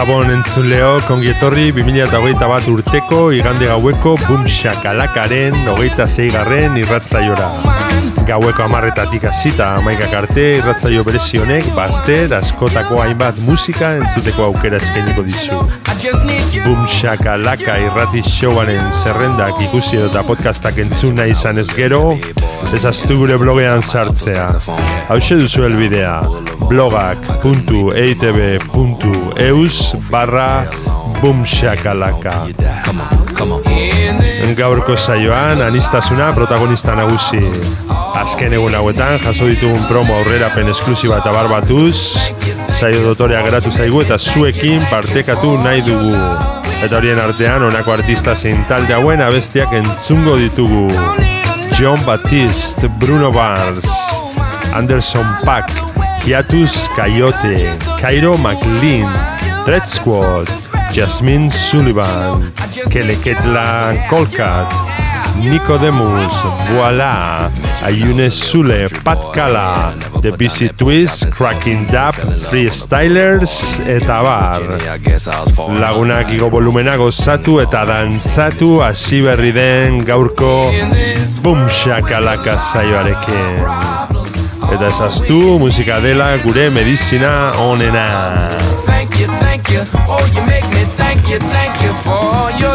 Gabon entzuleo, kongietorri 2008 bat urteko igande gaueko Boom Shakalakaren hogeita zeigarren irratzaiora. Gaueko amarretatik hasita amaikak arte irratzaio berezionek bazter askotako hainbat musika entzuteko aukera eskainiko dizu. Boom Shakalaka irrati showaren zerrendak ikusi eta podcastak entzun nahi izan ez gero, ezaztu gure blogean sartzea. Hau duzu elbidea, blogak.eitb.eus barra boomshakalaka. Gaurko saioan, anistasuna protagonista nagusi. Azken egun hauetan, jaso ditugun promo aurrerapen esklusiba eta barbatuz, saio dotorea geratu zaigu eta zuekin partekatu nahi dugu. Eta horien artean, honako artista zein talde hauen abestiak entzungo ditugu. John Baptiste, Bruno Mars, Anderson Paak, Hiatus Coyote, Cairo McLean, Red Squad, Jasmine Sullivan, Keleketla Kolkat, Nicodemus, Voila, Ayune Sule, Pat Kala, The Busy Twist, Cracking Dap, Freestylers, eta bar. Lagunak igo volumena gozatu eta dantzatu hasi berri den gaurko Boom Shakalaka saioarekin. Eta ezaztu musika dela gure medizina onena. You. Oh, you make me thank you, thank you for your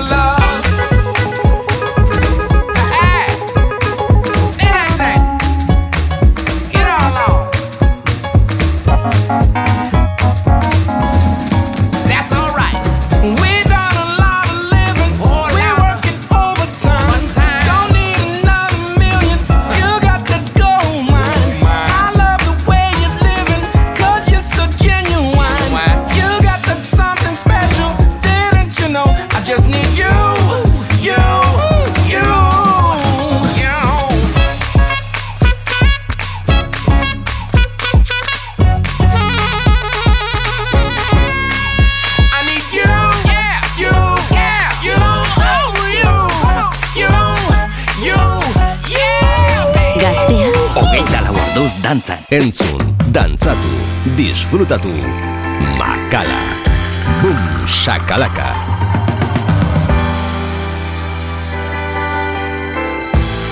dantzan. Entzun, dantzatu, disfrutatu. Makala. Boom, shakalaka.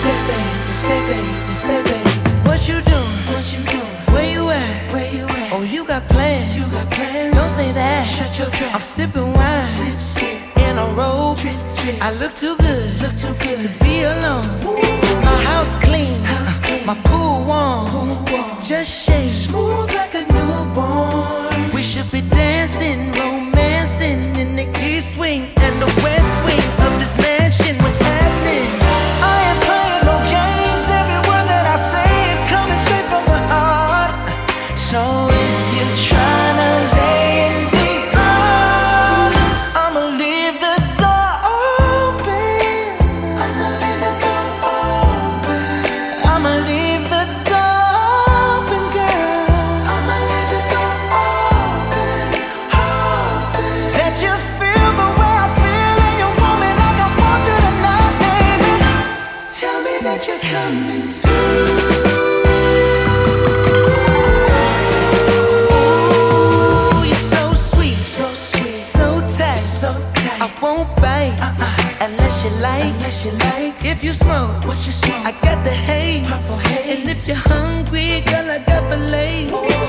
Say baby, say baby, say baby, what you doing? What you doing? Where you at? Where you at? Oh, you got plans? You got plans? Don't say that. Shut your trap. I'm sipping wine, sip, sip. in a robe. Drip, drip. I look too good, look too good to be alone. My house clean, house clean. My pool warm. Just shake smooth like a newborn. place.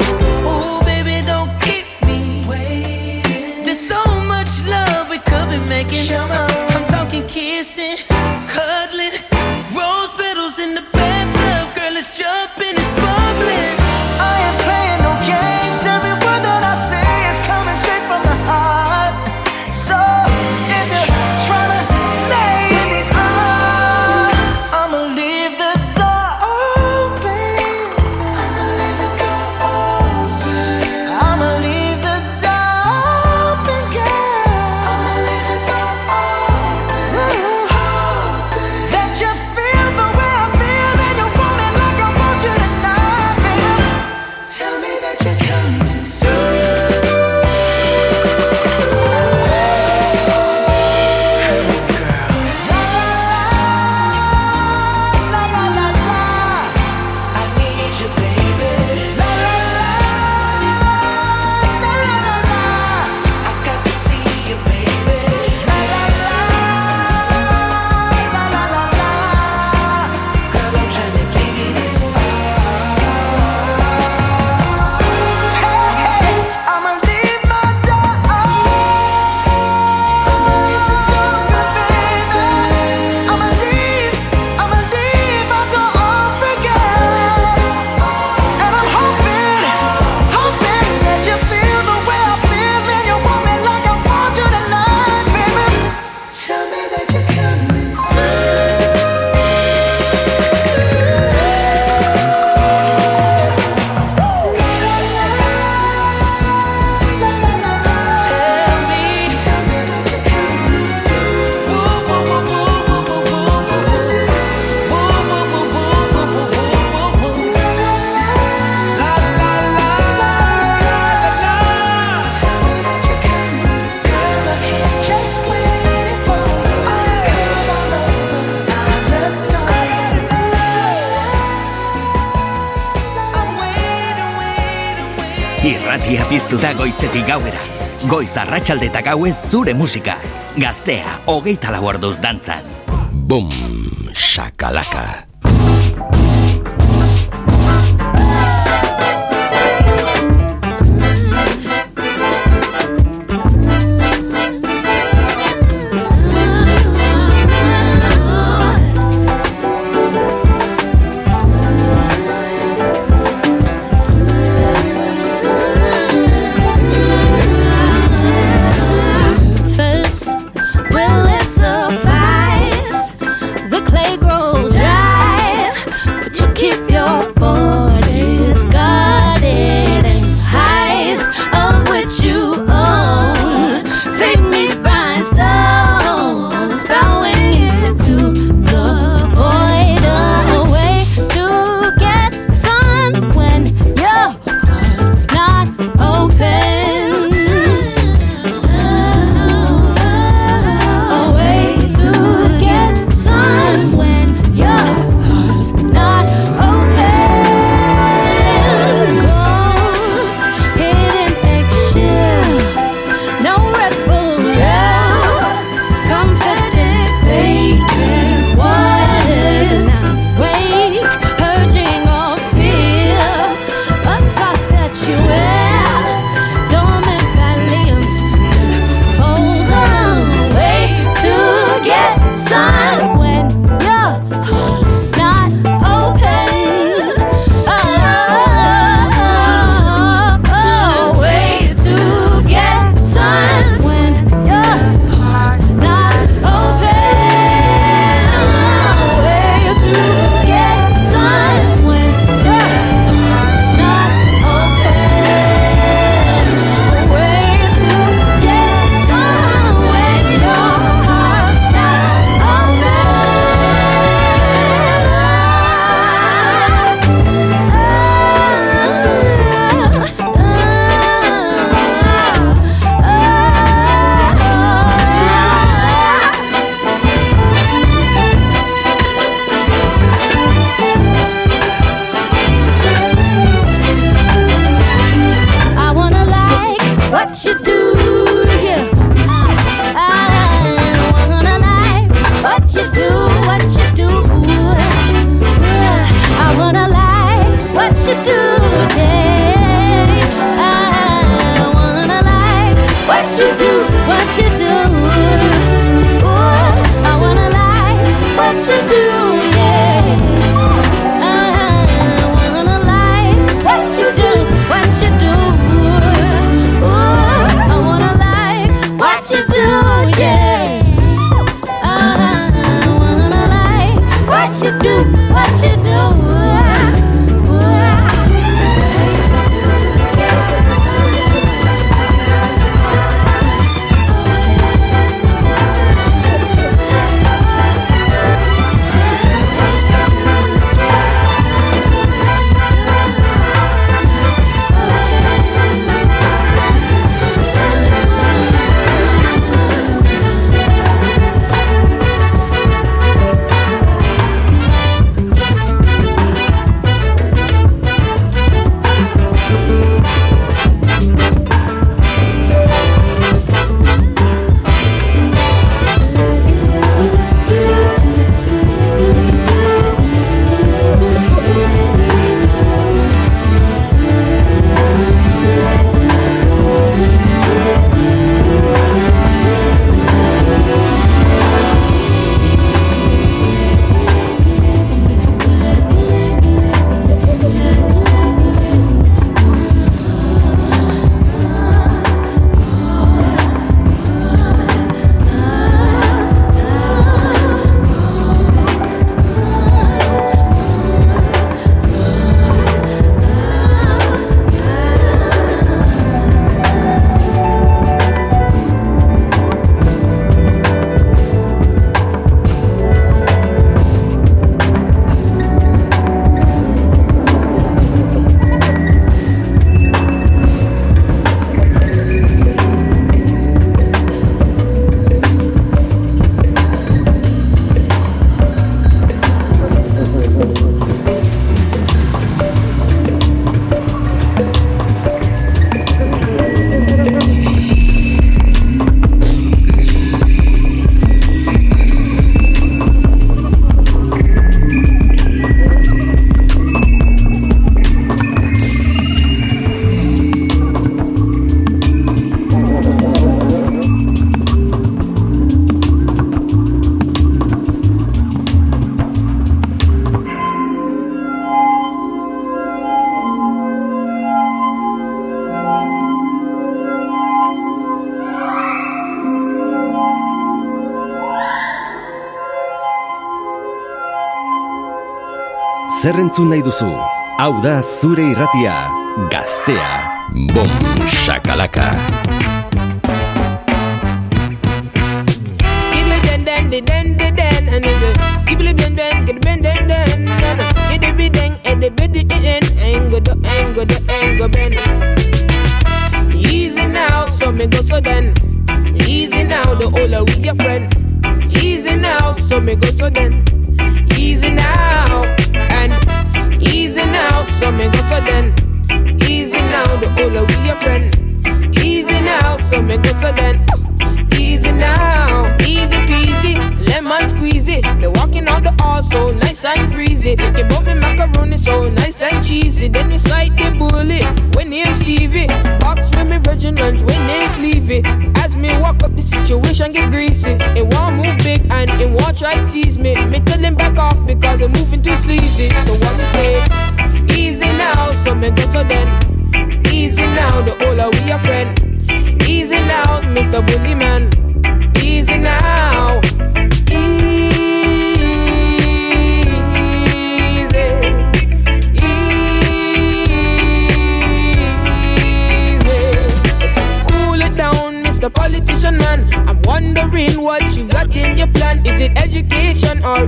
goizetik gauera. Goiz arratsalde eta gauez zure musika. Gaztea, hogeita lau orduz dantzan. Bum! Entzun nahi duzu? Hau da zure irratia, gaztea. Bom, shakalaka. Cheesy. Then the bully when name Stevie. Box with me lunch when name Clevey. As me walk up the situation get greasy. It won't move big and it won't try tease me. Me tell him back off because I'm moving too sleazy. So what me say? Easy now, so me go so then. Easy now, the older we a friend.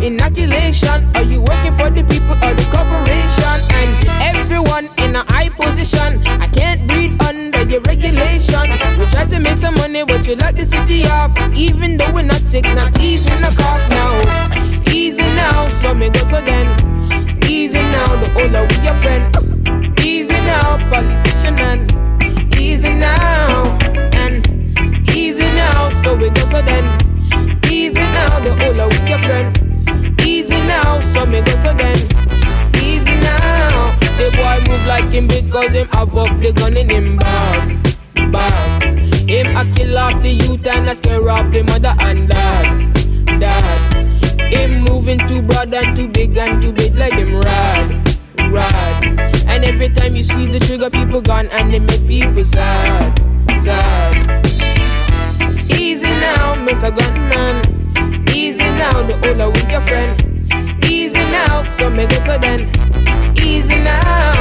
Inoculation? Are you working for the people or the corporation? And everyone in a high position. I can't breathe under your regulation. We try to make some money, but you lock the city off. Even though we're not sick, not even a cough now. Easy now, so me go so then. Because him have up the gun in him bag. Bag. Him a kill off the youth and a scare off the mother and dad. Dad. Him moving too broad and too big and too big like him rad. Rad. And every time you squeeze the trigger, people gone and they make people sad. Sad. Easy now, Mr. Gunman. Easy now, the older with your friend. Easy now, so make it so then. Easy now.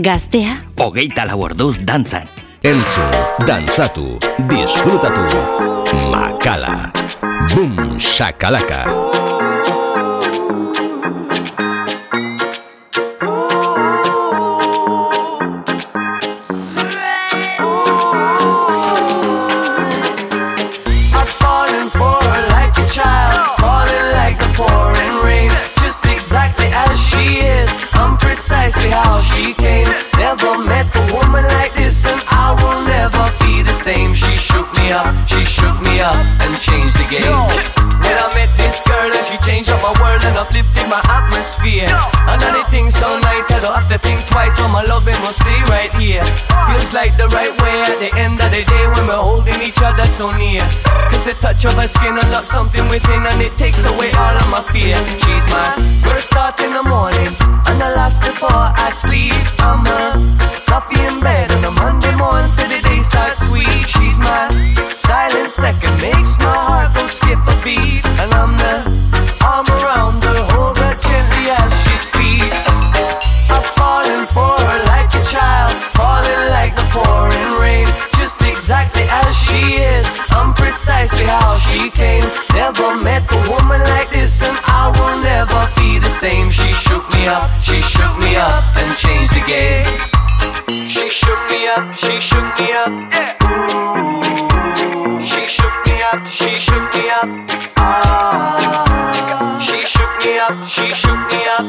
Gaztea, Hogeita lau orduz dantzan. Entzu, dantzatu, disfrutatu. Makala. Boom, shakalaka. She shook me up, and changed the game. When I met this girl, and she changed up my world and uplifted my atmosphere. Another thing so nice, I don't have to think twice. So my loving will stay right here. Feels like the right way at the end of the day when we're holding each other so near. Cause the touch of her skin unlocks something within and it takes away all of my fear. She's my first thought in the morning and the last before I sleep. I'm her coffee in bed on a Monday morning so the day starts sweet. She's my silent second, makes my heart go skip a beat. And I'm the arm around her, hold her gently as she sleeps. I'm falling for her like a child, falling like the pouring rain, just exactly as she is. I'm precisely how she came. Never met a woman like this, and I will never be the same. She shook me up, she shook me up, and changed the game. She shook me up, she shook me up. Ooh. She shook me up, she shook me up. Ah. She shook me up, she shook me up.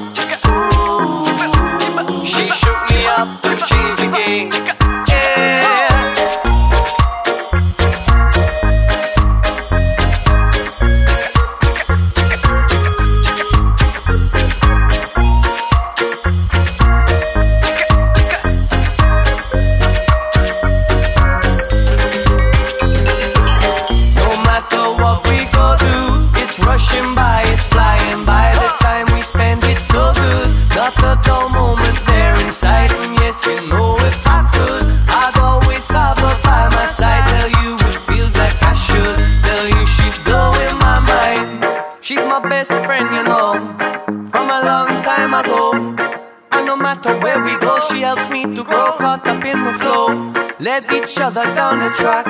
Ooh. She shook me up No matter where we go, she helps me to grow caught up in the flow. Led each other down the track.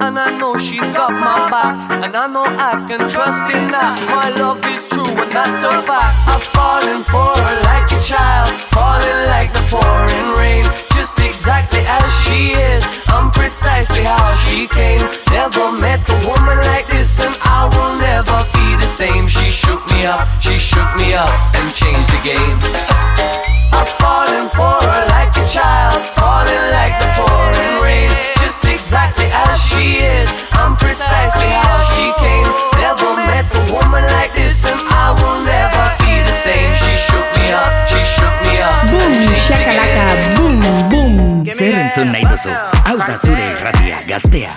And I know she's got my back. And I know I can trust in that. My love is true, and that's a fact. I'm falling for her like a child. Falling like the pouring rain. Just exactly as she is. I'm precisely how she came. Never met a woman like this, and I will never be the same. She shook me up, she shook me up, and changed the game. I'm falling for her like a child, falling like the pouring rain, just exactly as she is. I'm precisely how she came. Never met a woman like this, and I will never be the same. She shook me up, she shook me up. and changed the shakalaka, boom, boom. Zer entzun nahi duzu? Hau da zure irratia, gaztea.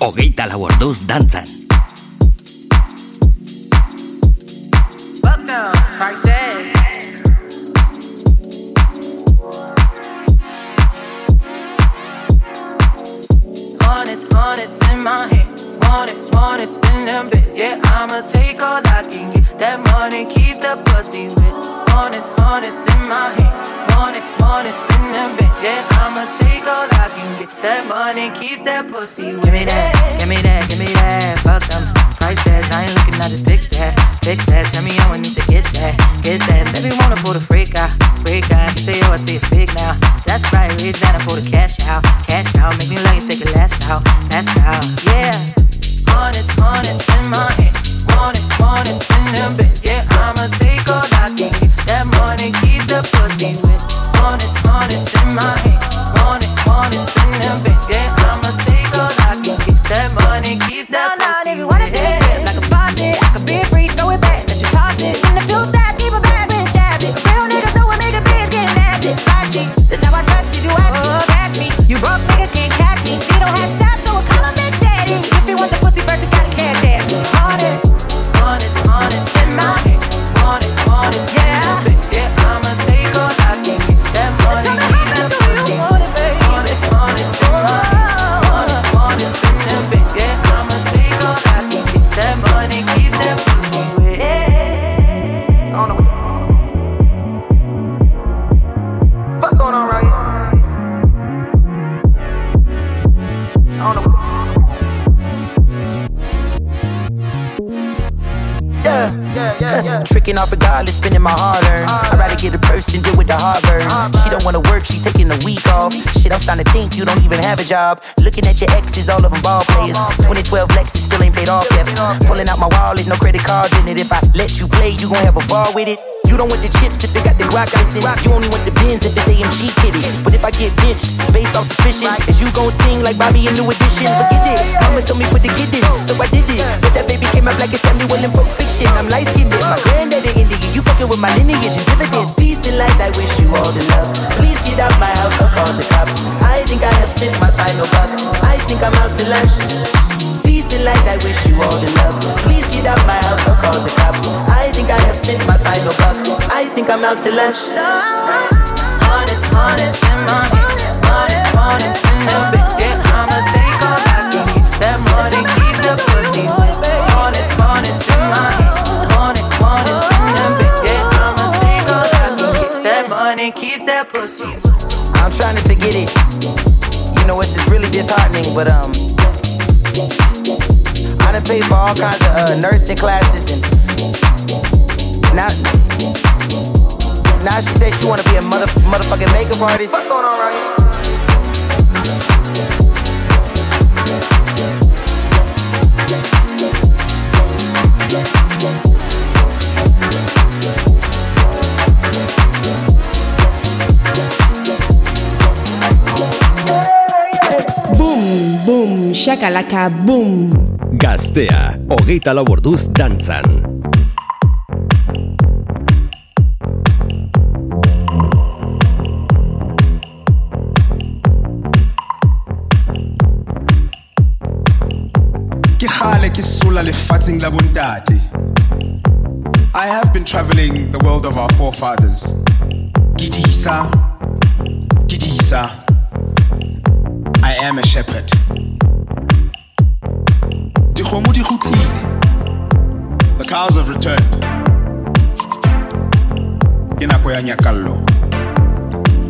Hogeita lau orduz dantzan. Welcome, Price Tag. Honest, honest in my head. Want it, want it, spin them bits. Yeah, I'ma take all I can get. That money keep the pussy wet. Honest, honest in my head. want it, want it, spin that bitch. Yeah, I'ma take all I can get. That money keeps that pussy. Give me that, give me that, give me that. Fuck them price. I ain't looking, I just pick that, pick that. Tell me how I need to get that, get that. Baby wanna pull the freak out, freak out. Say oh I see it speak now. That's right, reach down and pull the cash out, cash out. Make me love you, take it last out, last out. Yeah, honest, honest in my hand. Want it, want spin them bitch. Yeah, I'ma take all I can. That money keep the pussy wet. Honest, honest in my hand. Want it, want spin them bitch. Yeah, I'ma take all I can. That money keeps that pussy like Bobby New Edition? Forget it. Mama told me put the kid in, so I did it. But that baby came out like a Samuel in Pulp Fiction. I'm light skinned. My granddaddy Indian. You fucking with my lineage and dividends. Peace and light. I wish you all the love. Please get out my house. I'll call the cops. I think I have spent my final buck. I think I'm out to lunch. Peace and light. I wish you all the love. Please get out my house. I'll call the cops. I think I have spent my final buck. I think I'm out to lunch. Honest, honest That money keeps that pussy. I'm trying to forget it. You know, it's just really disheartening, but um, I done paid for all kinds of uh, nursing classes and now, now she says she wanna be a mother, motherfucking makeup artist. What's going on right here? Boom, shakalaka, boom. Gaztea, hogeita lau orduz dantzan. I have been traveling the world of our forefathers. Gidisa, Gidisa. I am a shepherd. Di kgutlile. The cows have returned.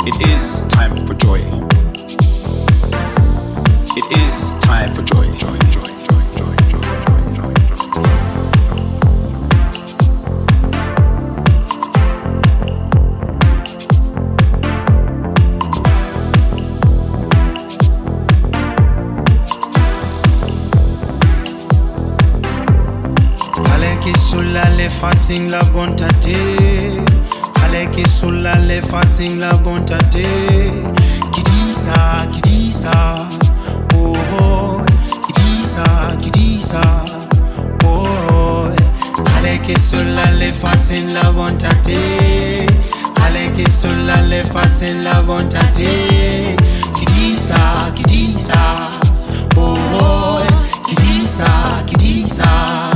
It is time for joy. It is time for joy, joy, joy, sulla le fatsing la bontate. Kale ke sulla le fatsing la bontate. Kidisa, kidisa Oh, oh Kidisa, kidisa Oh, Kale ke sulla le fatsing la bontate. Kale ke sulla le fatsing la bontate. Kidisa, kidisa Oh, oh Kidisa, kidisa Oh,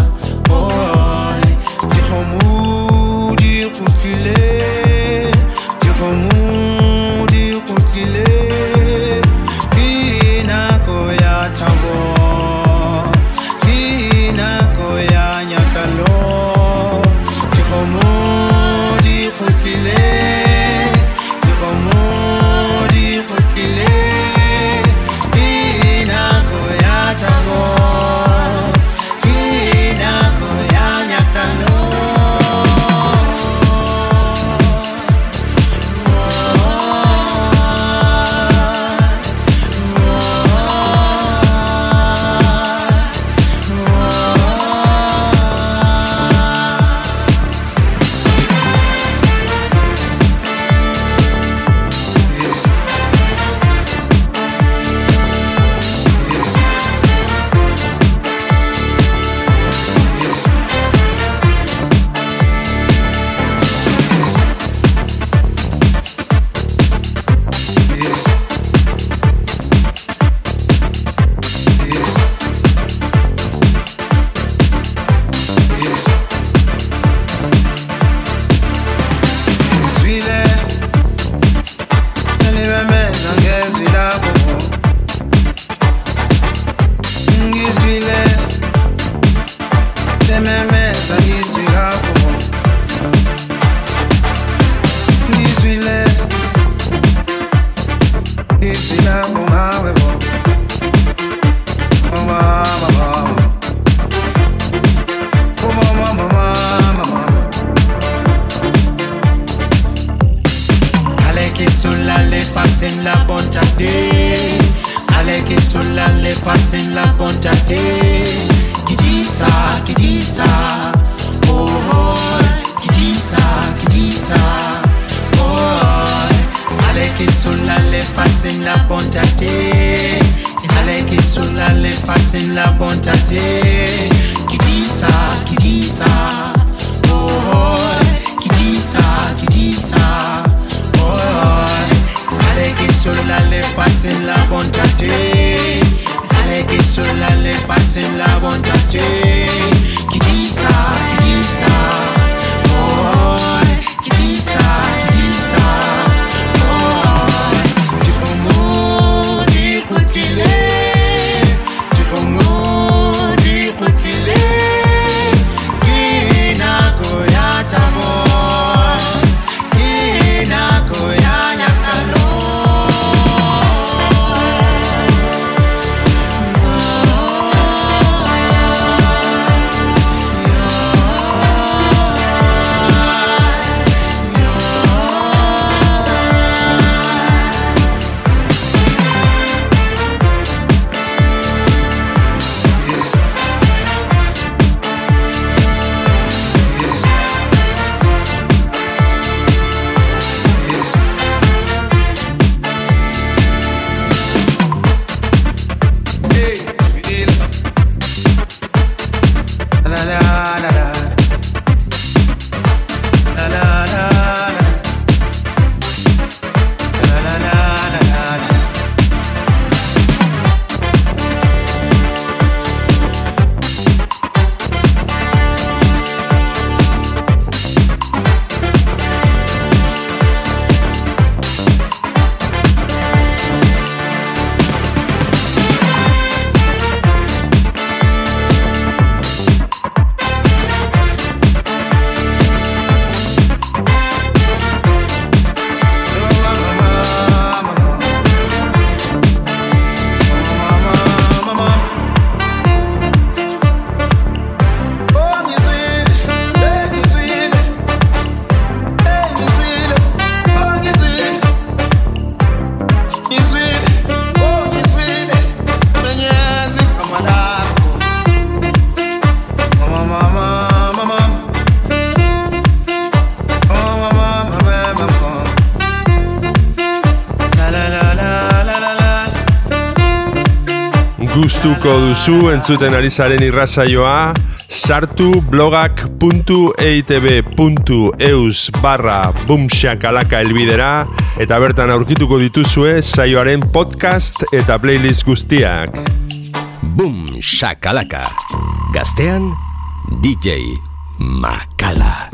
la, la. duzu entzuten ari zaren irrazaioa, sartu blogak.eitb.eus barra bumxakalaka elbidera eta bertan aurkituko dituzue saioaren podcast eta playlist guztiak. Bum Shakalaka. Gaztean, DJ Makala.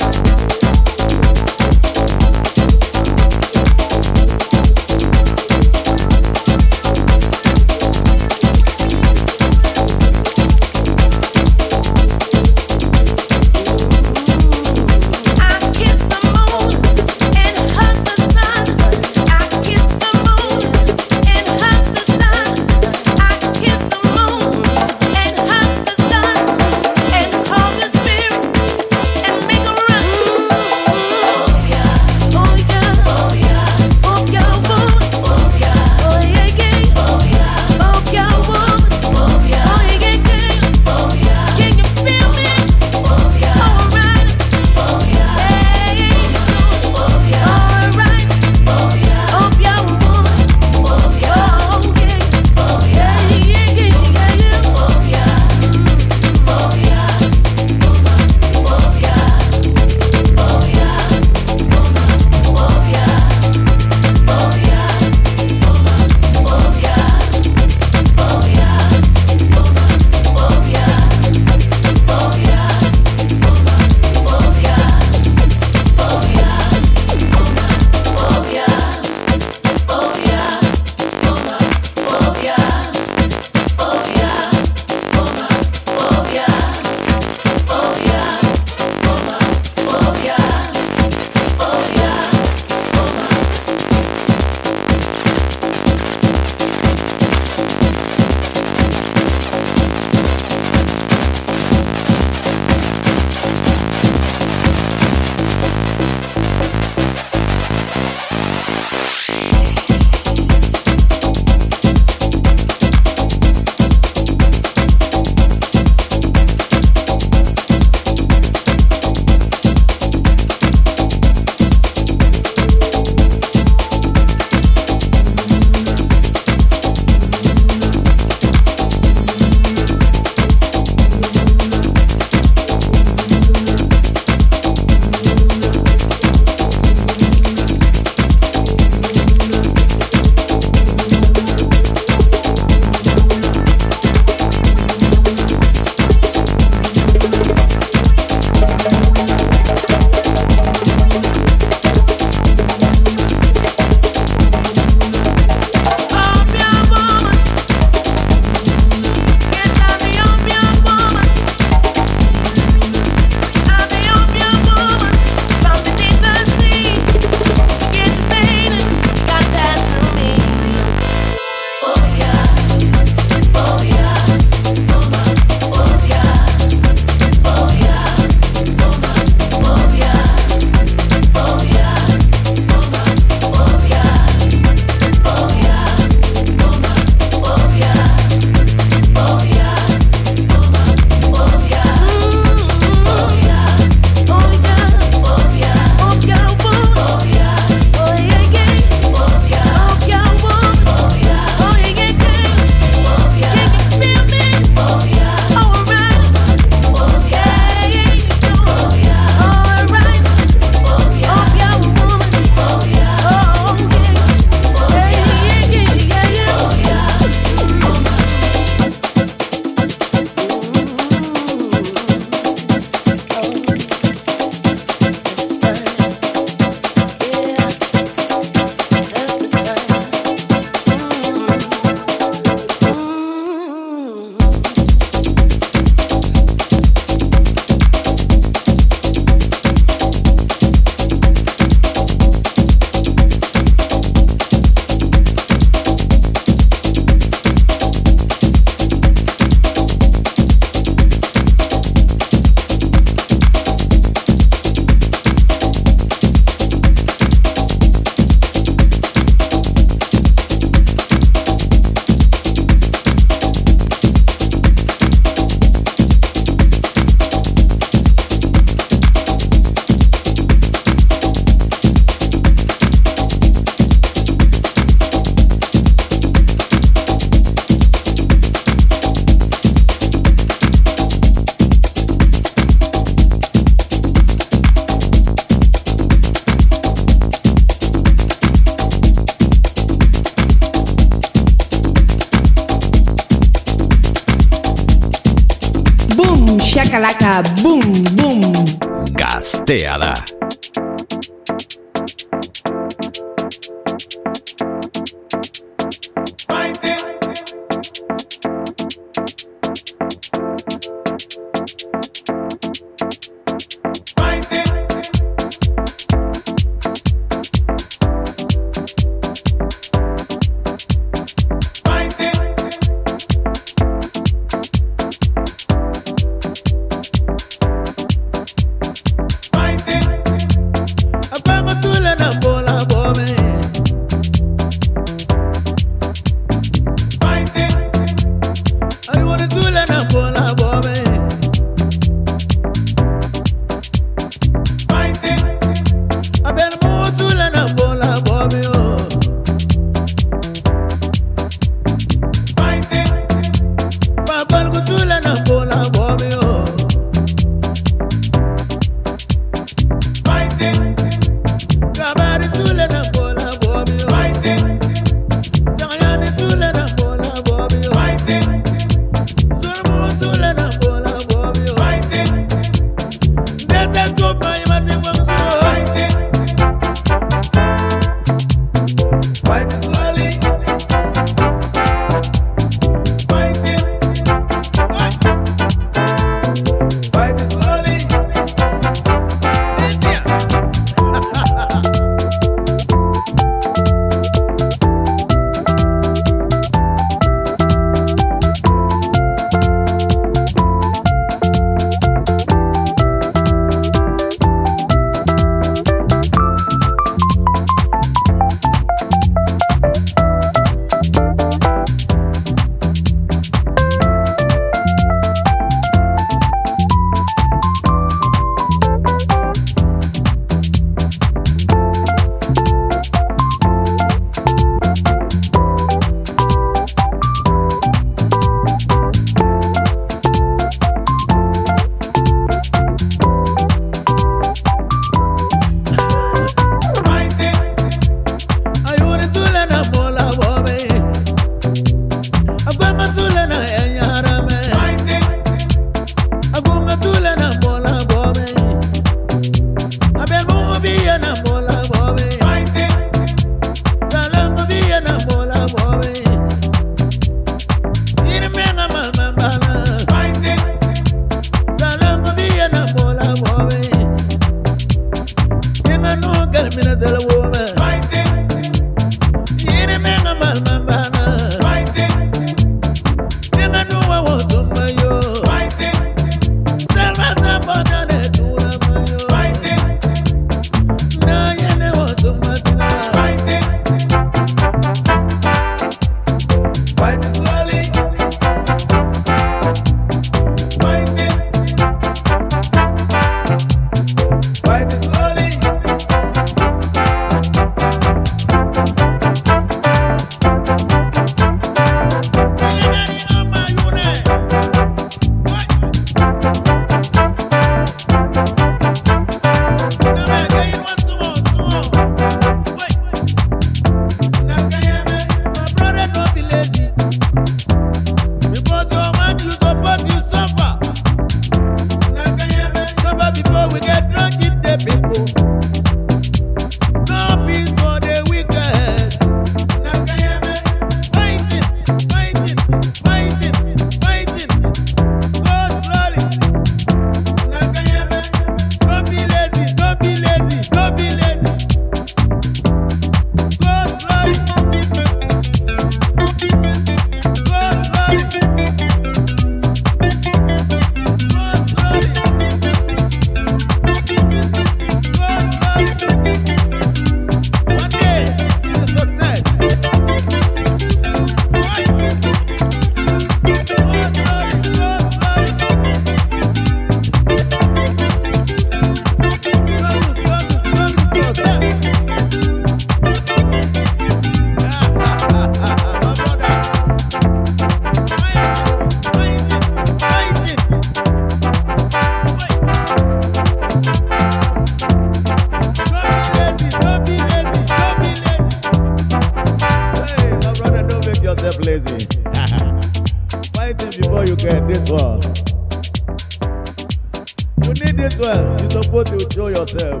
Yourself.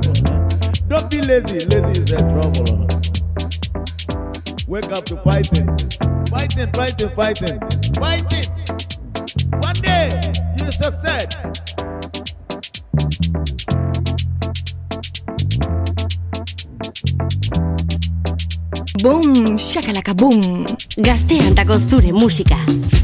Don't be lazy. Lazy is a trouble. Wake up to fighting. Fighting, fighting, fighting. Fighting. One day you succeed. Boom, shakalaka boom. Gazteantako zure musika.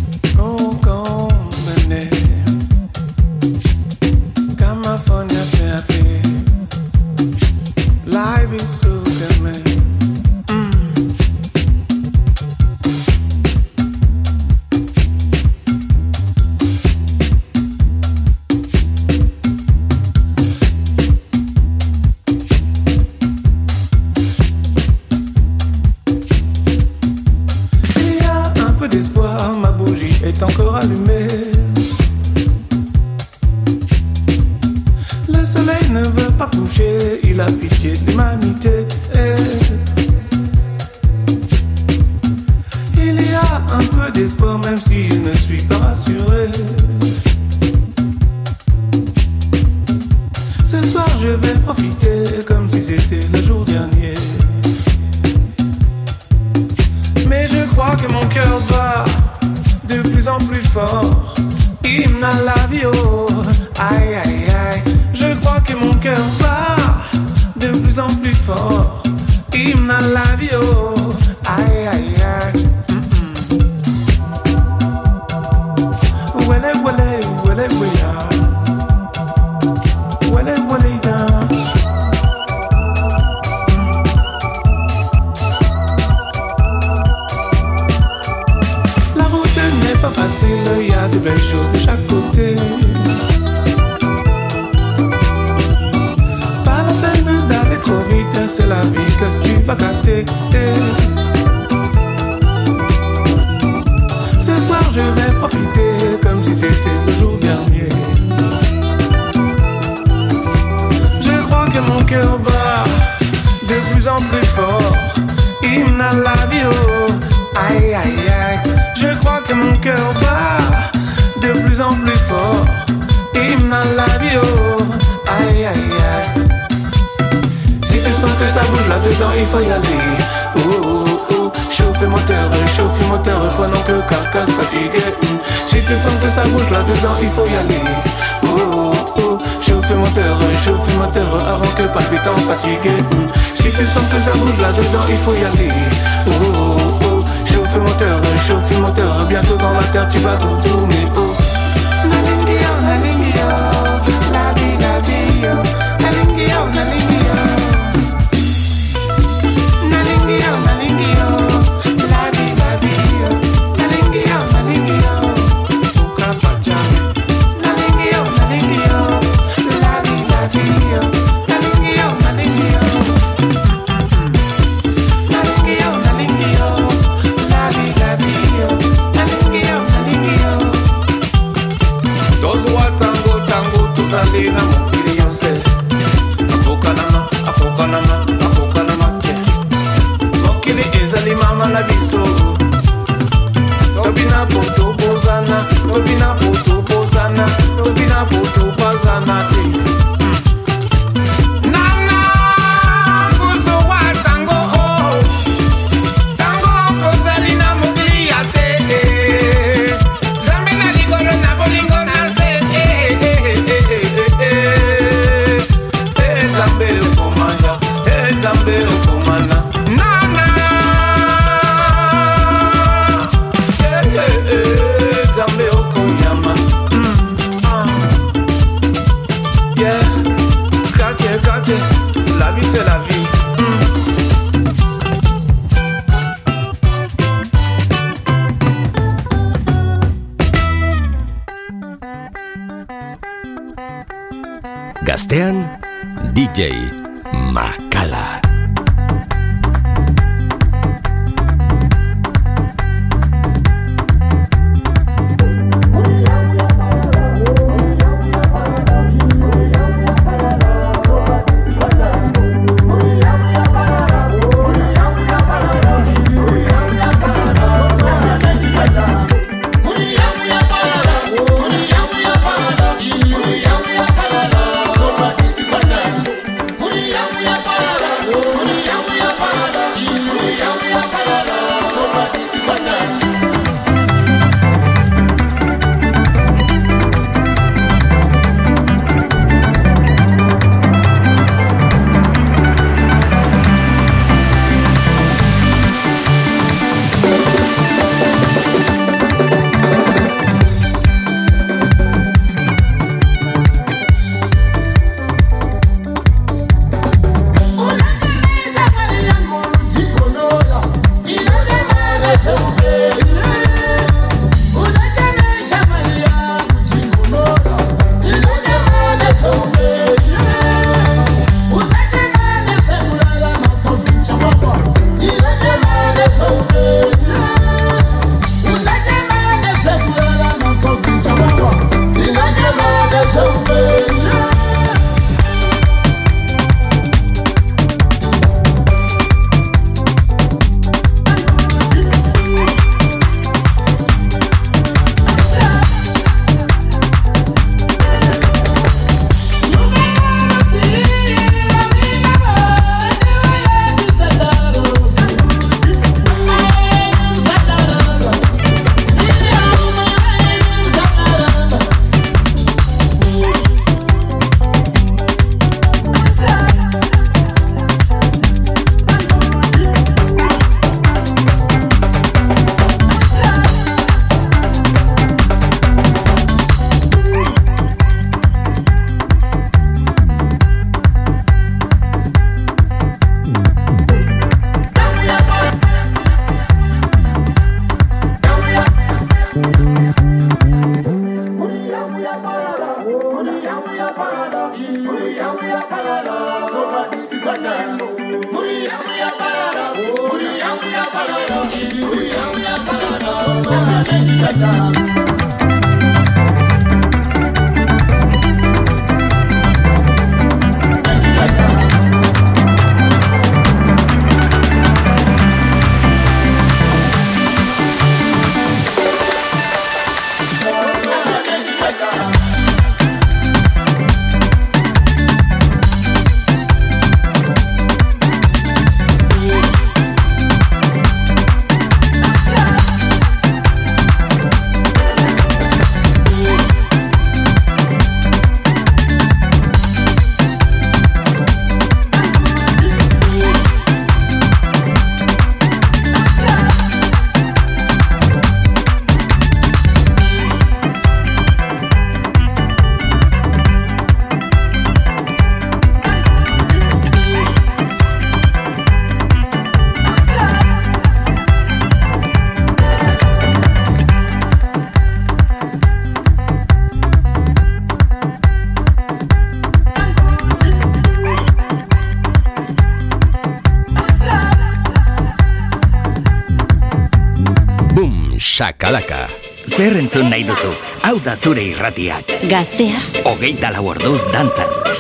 Pas facile, il y a de belles choses de chaque côté. Pas la peine d'aller trop vite, c'est la vie que tu vas gâter. Ce soir, je vais profiter comme si c'était le jour dernier. Je crois que mon cœur bat de plus en plus fort. Hymne à la vie, oh, aïe aïe aïe. Cœur bat de plus en plus fort. Oh, aïe aïe aïe. Si tu sens que ça bouge là-dedans, il faut y aller. Oh, oh, oh. Chauffe moteur, chauffe moteur pendant que carcasse fatigué. Si tu sens que ça bouge là-dedans, il faut y aller. Oh, oh, oh. Chauffe moteur, chauffe moteur avant que palpitant fatigué. Si tu sens que ça bouge là-dedans, il faut y aller. Chauffe moteur, bientôt dans la terre tu vas tourner. Oh. Zure irratiak. Gaztea. Hogeita lau orduz dantzan.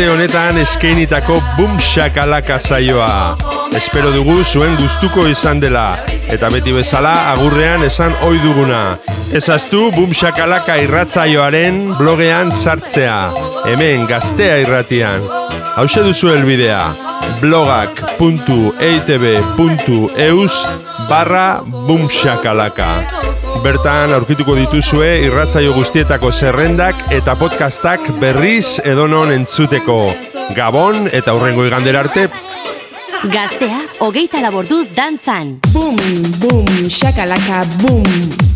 Aste honetan eskeinitako Boom Shakalaka saioa. Espero dugu zuen gustuko izan dela eta beti bezala agurrean esan ohi duguna. Ezaztu Boom Shakalaka irratzaioaren blogean sartzea. Hemen gaztea irratian. Hauxe duzu helbidea blogak.eitb.eus barra boomshakalaka. Bertan aurkituko dituzue irratzaio guztietako zerrendak eta podcastak berriz edonon entzuteko. Gabon eta hurrengo igandera arte. Gaztea, hogeita laborduz dantzan. Boom, boom, shakalaka, boom.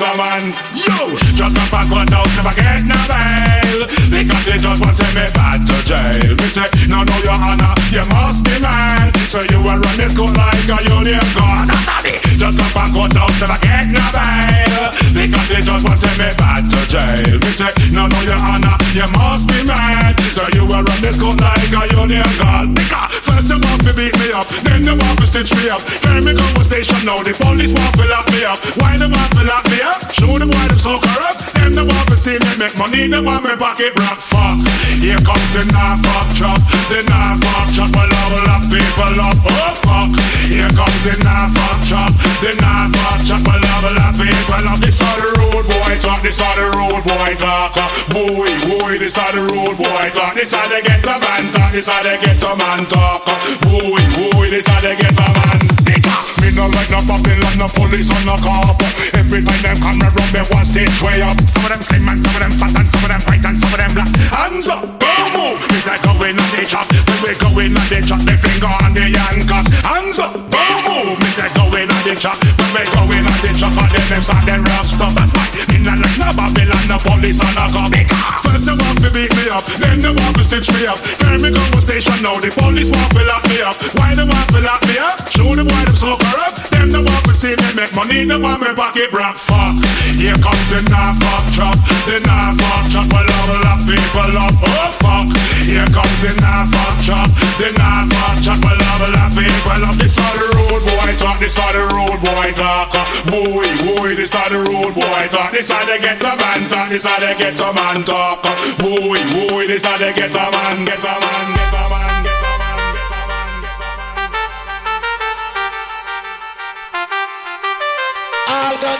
A man. Yo, just a back one out, never get no bail. Because they just want to send me back to jail. Me say, no, no, your honor, you must be mad. So you will run this court like a union guard. Just come back out, out, never get no bail. They just want to send me back to jail. Me say, no, no, your honor, you must be mad. So you will run this court like a union guard. Because first they want to beat me up, then they want to stitch me up. Carry me go to station now, the police want to lock me up. Why they want to lock me up? Show them why them so corrupt. Them they want to see me make money, they want me pocket rock. Fuck, here comes the knife fuck chop, the knife fuck chop. A level of people up. Oh fuck, here comes the knife fuck chop, the knife fuck chop. A level of people up. This the road boy talk, this the road boy talk. Boy, boy, this the road boy talk. This are the get a man talk, this are the get a man talk. Boy, boy, this are the get a man. Me no like no Babylon, no police or no cop. Every time them come around me, one stage way up. Some of them slim and some of them fat and some of them white and some of them black. Hands up, move. It's like going on the chop. When we going on the chop, the finger on the handcuffs. Hands up, boom, move. It's like going on the chop. When we going on the chop, and then them start them rough stuff. That's why me not like no Babylon, no police or no cop. First they want to beat me up, then they want to stitch me up. Carry me go to station now, the police want to lock me up. Why they want to lock me up? Show them why them so corrupt. Them they want to see me make money, they want me pocket broke. Fuck, here comes the knife fuck chop, the knife fuck chop. A level of people up. Oh fuck, here comes the knife fuck chop, the knife fuck chop. A level of people up. This are the road boy talk, this are the road boy talk. Boy, boy, this are the road boy talk. This are the get a man talk, this are the get a man talk. Boy, boy, this are the get a man, get a man, get a man. All ganja man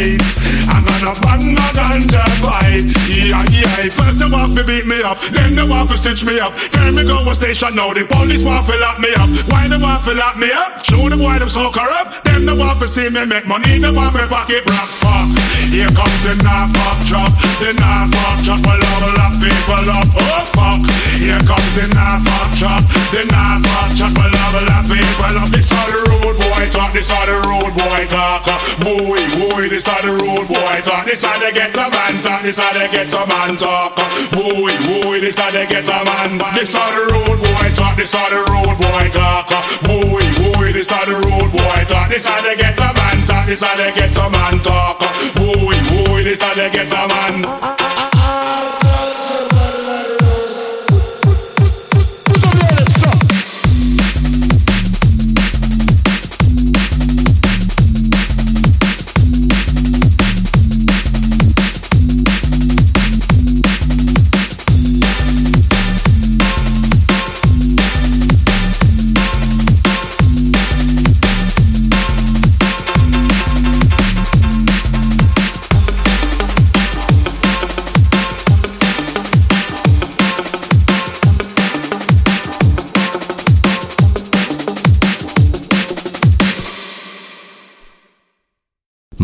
freedom I'm gonna bang my ganja pipe. Yeah, yeah. First they want to beat me up, then they want to stitch me up. Carry me go to station now, the police want to lock me up. Why they want to lock me up? Show them why them so corrupt. They want to see me make money, they want me pocket rock. Fuck. Here comes the knife fuck chop, the knife fuck chop. A level of people up. Oh fuck. Here comes the knife fuck chop, the knife fuck chop. A level of people up. This are the road boy talk, this are the road boy talk. Boy, boy, this are the road boy talk. This are the get a man talk, this are the get a man talk. Boy, boy, this are the get a man. This are the road boy talk, this are the road boy talk. Boy, boy, this are the road boy talk. This are the get a man talk, this are the get a man talk. Boy, boy, this are the get a man.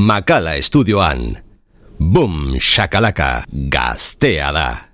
Makala estudioan. Boom, shakalaka, gaztea da.